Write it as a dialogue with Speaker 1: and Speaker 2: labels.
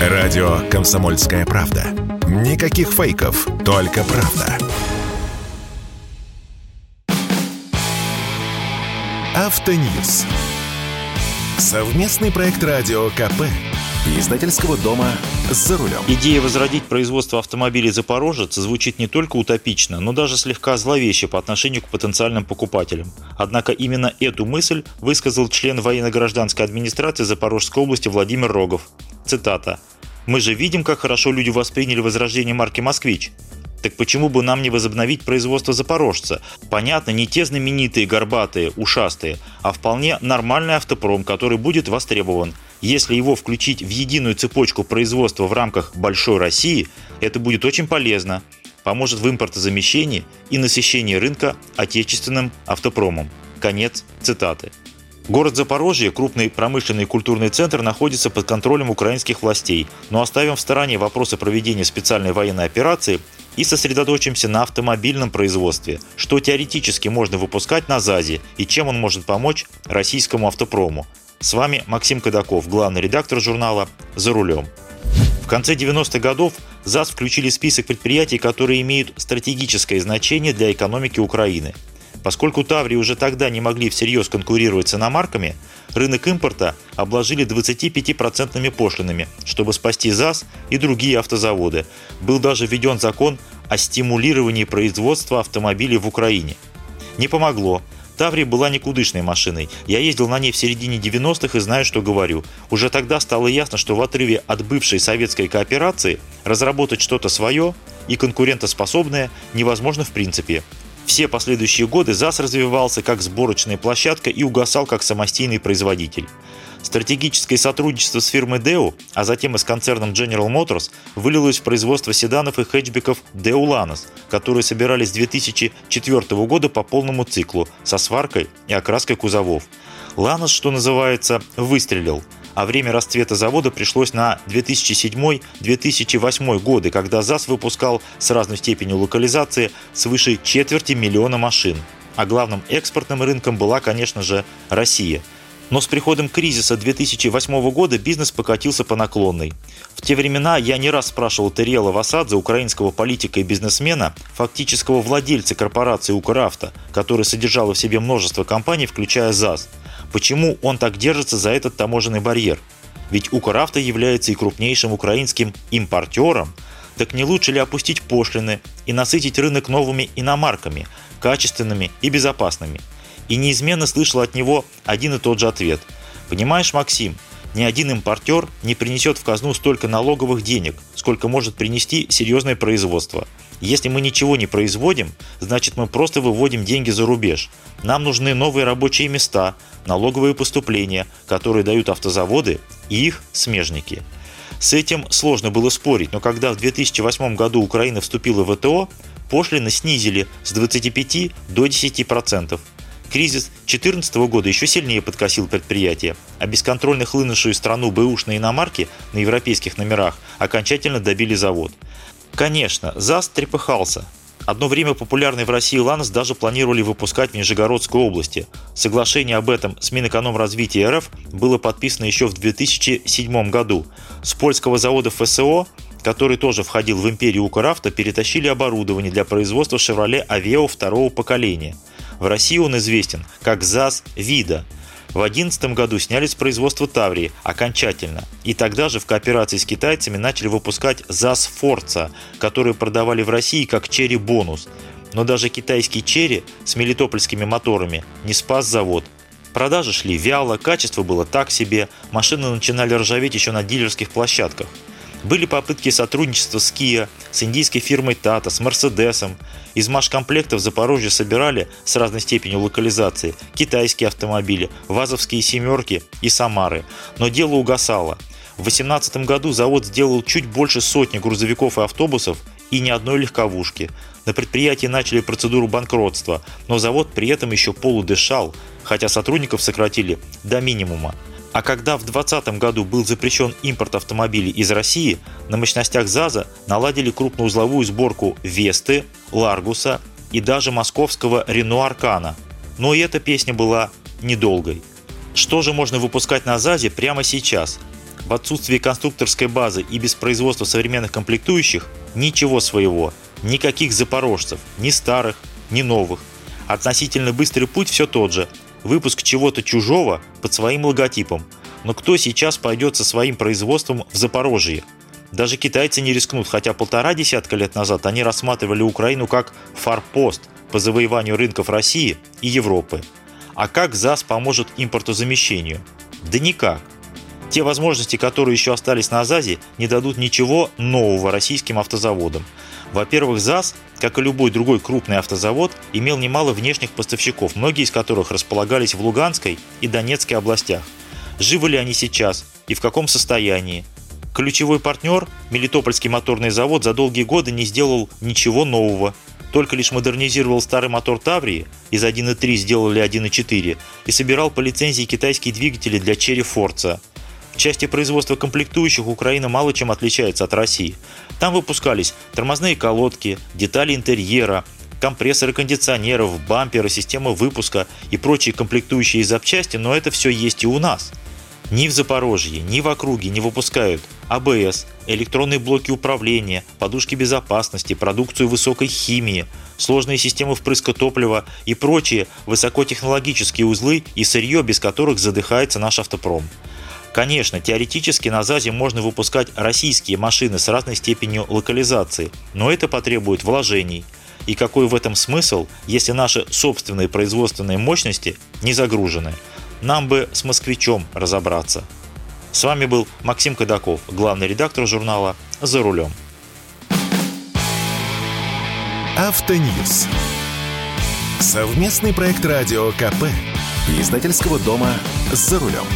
Speaker 1: Радио «Комсомольская правда». Никаких фейков, только правда. Автоньюз. Совместный проект радио КП. Издательского дома «За рулем».
Speaker 2: Идея возродить производство автомобилей «Запорожец» звучит не только утопично, но даже слегка зловеще по отношению к потенциальным покупателям. Однако именно эту мысль высказал член военно-гражданской администрации Запорожской области Владимир Рогов. Цитата. «Мы же видим, как хорошо люди восприняли возрождение марки «Москвич». Так почему бы нам не возобновить производство «Запорожца»? Понятно, не те знаменитые, горбатые, ушастые, а вполне нормальный автопром, который будет востребован. Если его включить в единую цепочку производства в рамках большой России, это будет очень полезно. Поможет в импортозамещении и насыщении рынка отечественным автопромом. Конец цитаты. Город Запорожье, крупный промышленный и культурный центр, находится под контролем украинских властей, но оставим в стороне вопросы проведения специальной военной операции и сосредоточимся на автомобильном производстве, что теоретически можно выпускать на ЗАЗе и чем он может помочь российскому автопрому. С вами Максим Кадаков, главный редактор журнала «За рулем». В конце 90-х годов ЗАЗ включили в список предприятий, которые имеют стратегическое значение для экономики Украины – Поскольку Таври уже тогда не могли всерьез конкурировать с иномарками, рынок импорта обложили 25% пошлинами, чтобы спасти ЗАЗ и другие автозаводы. Был даже введен закон о стимулировании производства автомобилей в Украине. Не помогло. Таври была никудышной машиной. Я ездил на ней в середине 90-х и знаю, что говорю. Уже тогда стало ясно, что в отрыве от бывшей советской кооперации разработать что-то свое и конкурентоспособное невозможно в принципе. Все последующие годы ЗАЗ развивался как сборочная площадка и угасал как самостийный производитель. Стратегическое сотрудничество с фирмой Deo, а затем и с концерном General Motors, вылилось в производство седанов и хэтчбеков Deo Lanos, которые собирались с 2004 года по полному циклу, со сваркой и окраской кузовов. Lanos, что называется, выстрелил – а время расцвета завода пришлось на 2007-2008 годы, когда ЗАЗ выпускал с разной степенью локализации свыше четверти миллиона машин. А главным экспортным рынком была, конечно же, Россия. Но с приходом кризиса 2008 года бизнес покатился по наклонной. В те времена я не раз спрашивал Терела Васадзе, украинского политика и бизнесмена, фактического владельца корпорации «Укравто», которая содержала в себе множество компаний, включая ЗАЗ – Почему он так держится за этот таможенный барьер? Ведь Укравто является и крупнейшим украинским импортером, так не лучше ли опустить пошлины и насытить рынок новыми иномарками, качественными и безопасными? И неизменно слышал от него один и тот же ответ. Понимаешь, Максим, ни один импортер не принесет в казну столько налоговых денег, сколько может принести серьезное производство. Если мы ничего не производим, значит мы просто выводим деньги за рубеж. Нам нужны новые рабочие места, налоговые поступления, которые дают автозаводы и их смежники. С этим сложно было спорить, но когда в 2008 году Украина вступила в ВТО, пошлины снизили с 25 до 10%. Кризис 2014 года еще сильнее подкосил предприятие, а бесконтрольно хлынувшую страну бэушные иномарки на европейских номерах окончательно добили завод. Конечно, ЗАЗ трепыхался. Одно время популярный в России «Ланос» даже планировали выпускать в Нижегородской области. Соглашение об этом с Минэкономразвития РФ было подписано еще в 2007 году. С польского завода ФСО который тоже входил в империю Украуфта, перетащили оборудование для производства «Шевроле Авео» второго поколения. В России он известен как ЗАЗ «Вида», в 2011 году сняли с производства Таврии окончательно. И тогда же в кооперации с китайцами начали выпускать ЗАЗ Форца, которые продавали в России как черри бонус. Но даже китайский черри с мелитопольскими моторами не спас завод. Продажи шли вяло, качество было так себе, машины начинали ржаветь еще на дилерских площадках. Были попытки сотрудничества с Kia, с индийской фирмой Tata, с Мерседесом. Из машкомплектов Запорожье собирали с разной степенью локализации китайские автомобили, вазовские «семерки» и «Самары». Но дело угасало. В 2018 году завод сделал чуть больше сотни грузовиков и автобусов и ни одной легковушки. На предприятии начали процедуру банкротства, но завод при этом еще полудышал, хотя сотрудников сократили до минимума. А когда в 2020 году был запрещен импорт автомобилей из России, на мощностях ЗАЗа наладили крупноузловую сборку Весты, Ларгуса и даже московского Рено Аркана. Но и эта песня была недолгой. Что же можно выпускать на ЗАЗе прямо сейчас? В отсутствии конструкторской базы и без производства современных комплектующих ничего своего, никаких запорожцев, ни старых, ни новых. Относительно быстрый путь все тот же. Выпуск чего-то чужого под своим логотипом. Но кто сейчас пойдет со своим производством в Запорожье? Даже китайцы не рискнут, хотя полтора десятка лет назад они рассматривали Украину как форпост по завоеванию рынков России и Европы. А как ЗАЗ поможет импортозамещению? Да никак. Те возможности, которые еще остались на ЗАЗе, не дадут ничего нового российским автозаводам. Во-первых, ЗАЗ, как и любой другой крупный автозавод, имел немало внешних поставщиков, многие из которых располагались в Луганской и Донецкой областях. Живы ли они сейчас и в каком состоянии? Ключевой партнер, Мелитопольский моторный завод, за долгие годы не сделал ничего нового. Только лишь модернизировал старый мотор Таврии, из 1.3 сделали 1.4, и собирал по лицензии китайские двигатели для Черри Форца. Части производства комплектующих Украина мало чем отличается от России. Там выпускались тормозные колодки, детали интерьера, компрессоры кондиционеров, бамперы, система выпуска и прочие комплектующие запчасти, но это все есть и у нас. Ни в Запорожье, ни в округе не выпускают АБС, электронные блоки управления, подушки безопасности, продукцию высокой химии, сложные системы впрыска топлива и прочие высокотехнологические узлы и сырье, без которых задыхается наш автопром. Конечно, теоретически на ЗАЗе можно выпускать российские машины с разной степенью локализации, но это потребует вложений. И какой в этом смысл, если наши собственные производственные мощности не загружены? Нам бы с москвичом разобраться. С вами был Максим Кадаков, главный редактор журнала «За рулем».
Speaker 1: Автоньюз. Совместный проект радио КП. Издательского дома «За рулем».